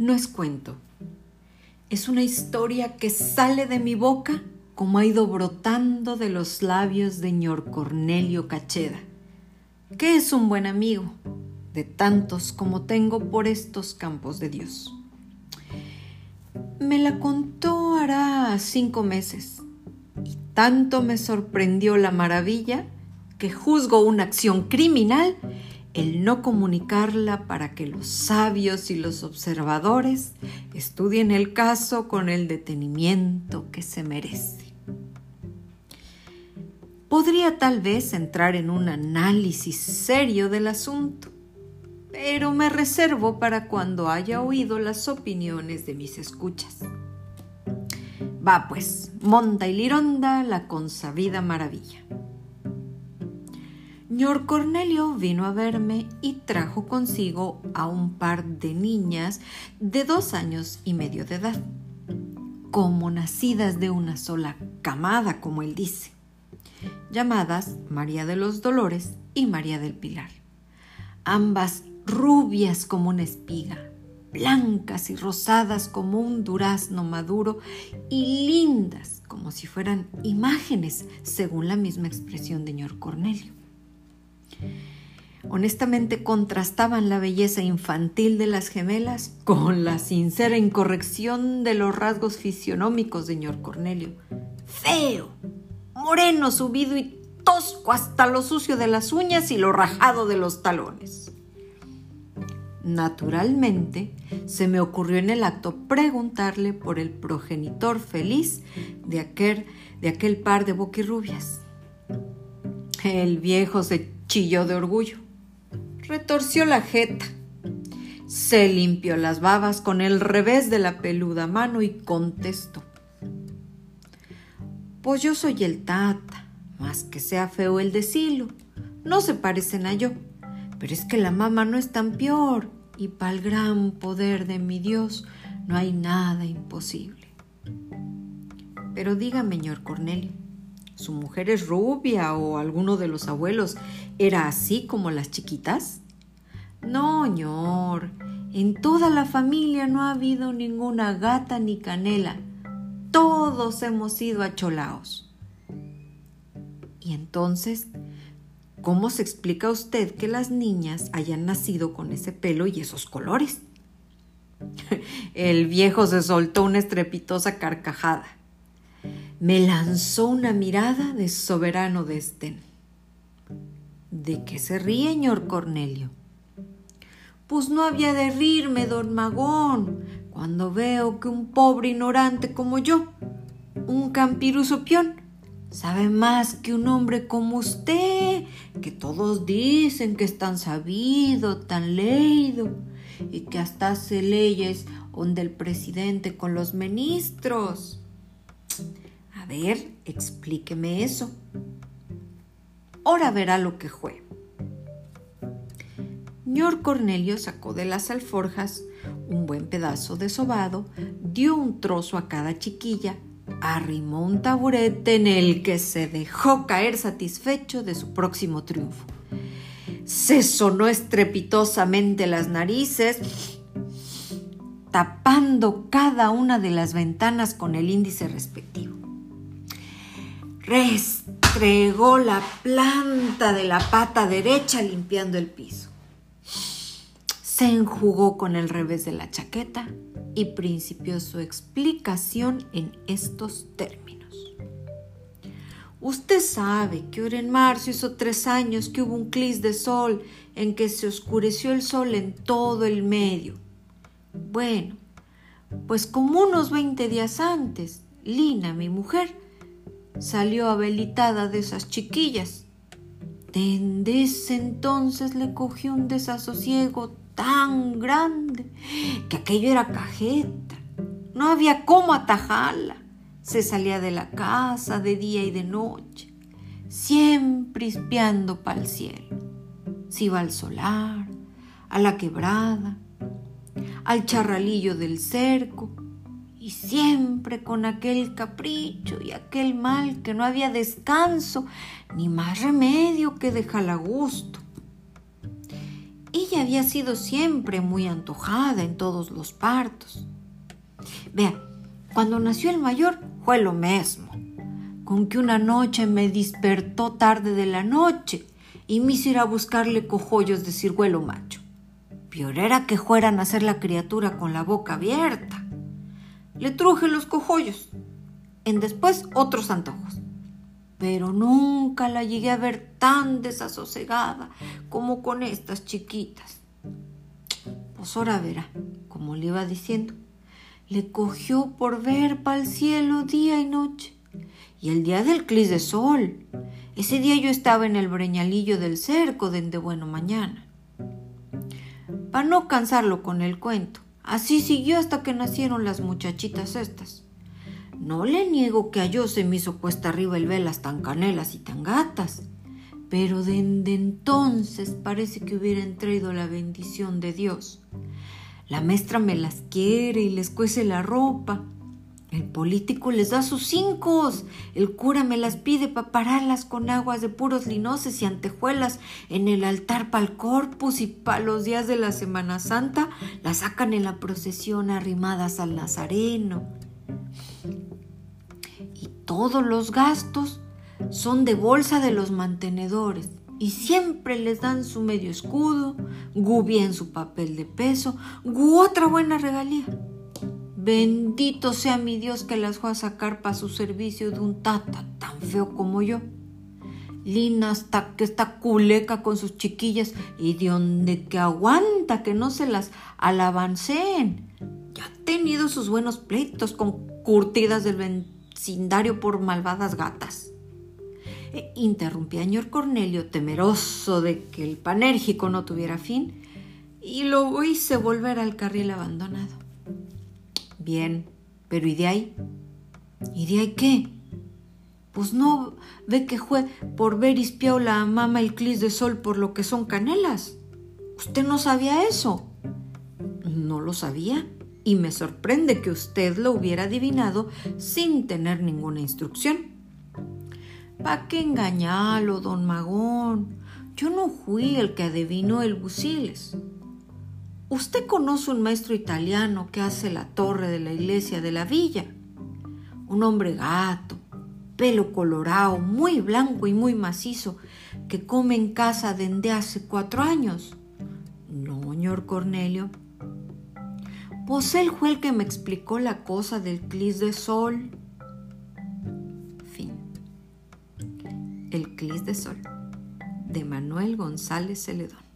no es cuento. Es una historia que sale de mi boca como ha ido brotando de los labios de ñor Cornelio Cacheda, que es un buen amigo de tantos como tengo por estos campos de Dios. Me la contó hará cinco meses y tanto me sorprendió la maravilla que juzgo una acción criminal el no comunicarla para que los sabios y los observadores estudien el caso con el detenimiento que se merece. Podría tal vez entrar en un análisis serio del asunto, pero me reservo para cuando haya oído las opiniones de mis escuchas. Va pues, monta y lironda la consabida maravilla. Señor Cornelio vino a verme y trajo consigo a un par de niñas de dos años y medio de edad, como nacidas de una sola camada, como él dice, llamadas María de los Dolores y María del Pilar, ambas rubias como una espiga, blancas y rosadas como un durazno maduro y lindas como si fueran imágenes, según la misma expresión de señor Cornelio. Honestamente contrastaban la belleza infantil de las gemelas con la sincera incorrección de los rasgos fisionómicos señor Cornelio. Feo, moreno, subido y tosco hasta lo sucio de las uñas y lo rajado de los talones. Naturalmente, se me ocurrió en el acto preguntarle por el progenitor feliz de aquel, de aquel par de boquirrubias. El viejo se chilló de orgullo. Retorció la jeta. Se limpió las babas con el revés de la peluda mano y contestó. Pues yo soy el tata, más que sea feo el decilo. No se parecen a yo, pero es que la mamá no es tan peor y para el gran poder de mi Dios no hay nada imposible. Pero dígame, señor Cornelio, su mujer es rubia o alguno de los abuelos era así como las chiquitas? No, ñor, en toda la familia no ha habido ninguna gata ni canela. Todos hemos sido acholaos. Y entonces, ¿cómo se explica usted que las niñas hayan nacido con ese pelo y esos colores? El viejo se soltó una estrepitosa carcajada me lanzó una mirada de soberano desdén. ¿De qué se ríe, señor Cornelio? Pues no había de rirme, don Magón, cuando veo que un pobre ignorante como yo, un campiruso pión, sabe más que un hombre como usted, que todos dicen que es tan sabido, tan leído, y que hasta hace leyes donde el presidente con los ministros ver, explíqueme eso. Ahora verá lo que fue. Señor Cornelio sacó de las alforjas un buen pedazo de sobado, dio un trozo a cada chiquilla, arrimó un taburete en el que se dejó caer satisfecho de su próximo triunfo. Se sonó estrepitosamente las narices, tapando cada una de las ventanas con el índice respectivo restregó la planta de la pata derecha limpiando el piso. Se enjugó con el revés de la chaqueta y principió su explicación en estos términos. Usted sabe que ahora en marzo hizo tres años que hubo un clis de sol en que se oscureció el sol en todo el medio. Bueno, pues como unos veinte días antes, Lina, mi mujer, salió habilitada de esas chiquillas. Desde ese entonces le cogió un desasosiego tan grande que aquello era cajeta. No había cómo atajarla. Se salía de la casa de día y de noche, siempre espiando para el cielo. Se iba al solar, a la quebrada, al charralillo del cerco, y siempre con aquel capricho y aquel mal que no había descanso ni más remedio que dejarla a gusto. ella había sido siempre muy antojada en todos los partos. Vea, cuando nació el mayor fue lo mismo, con que una noche me despertó tarde de la noche y me hice ir a buscarle cojollos de ciruelo macho. Peor era que fueran a hacer la criatura con la boca abierta. Le truje los cojollos, en después otros antojos pero nunca la llegué a ver tan desasosegada como con estas chiquitas. Pues ahora verá, como le iba diciendo, le cogió por ver pa'l cielo día y noche. Y el día del clis de sol, ese día yo estaba en el breñalillo del cerco de bueno mañana. Para no cansarlo con el cuento, así siguió hasta que nacieron las muchachitas estas. No le niego que a yo se me hizo cuesta arriba el velas tan canelas y tan gatas, pero desde entonces parece que hubieran traído la bendición de Dios. La maestra me las quiere y les cuece la ropa. El político les da sus cinco. El cura me las pide para pararlas con aguas de puros linoces y antejuelas en el altar para el corpus y para los días de la Semana Santa las sacan en la procesión arrimadas al Nazareno todos los gastos son de bolsa de los mantenedores y siempre les dan su medio escudo, gu bien su papel de peso, gu otra buena regalía. Bendito sea mi Dios que las fue a sacar para su servicio de un tata tan feo como yo. Lina hasta que está culeca con sus chiquillas y de donde que aguanta que no se las alabanceen. Ya ha tenido sus buenos pleitos con curtidas del vecindario por malvadas gatas. E interrumpía señor Cornelio, temeroso de que el panérgico no tuviera fin, y lo hice volver al carril abandonado. Bien, pero ¿y de ahí? ¿Y de ahí qué? Pues no ve que fue por ver ispiao la mama el clis de sol por lo que son canelas. ¿Usted no sabía eso? No lo sabía y me sorprende que usted lo hubiera adivinado sin tener ninguna instrucción. ¿Pa qué engañarlo, don Magón? Yo no fui el que adivinó el busiles. Usted conoce un maestro italiano que hace la torre de la iglesia de la villa. Un hombre gato, pelo colorado, muy blanco y muy macizo, que come en casa desde hace cuatro años. No, señor Cornelio, pues él fue que me explicó la cosa del clis de sol. Fin. El clis de sol de Manuel González Celedón.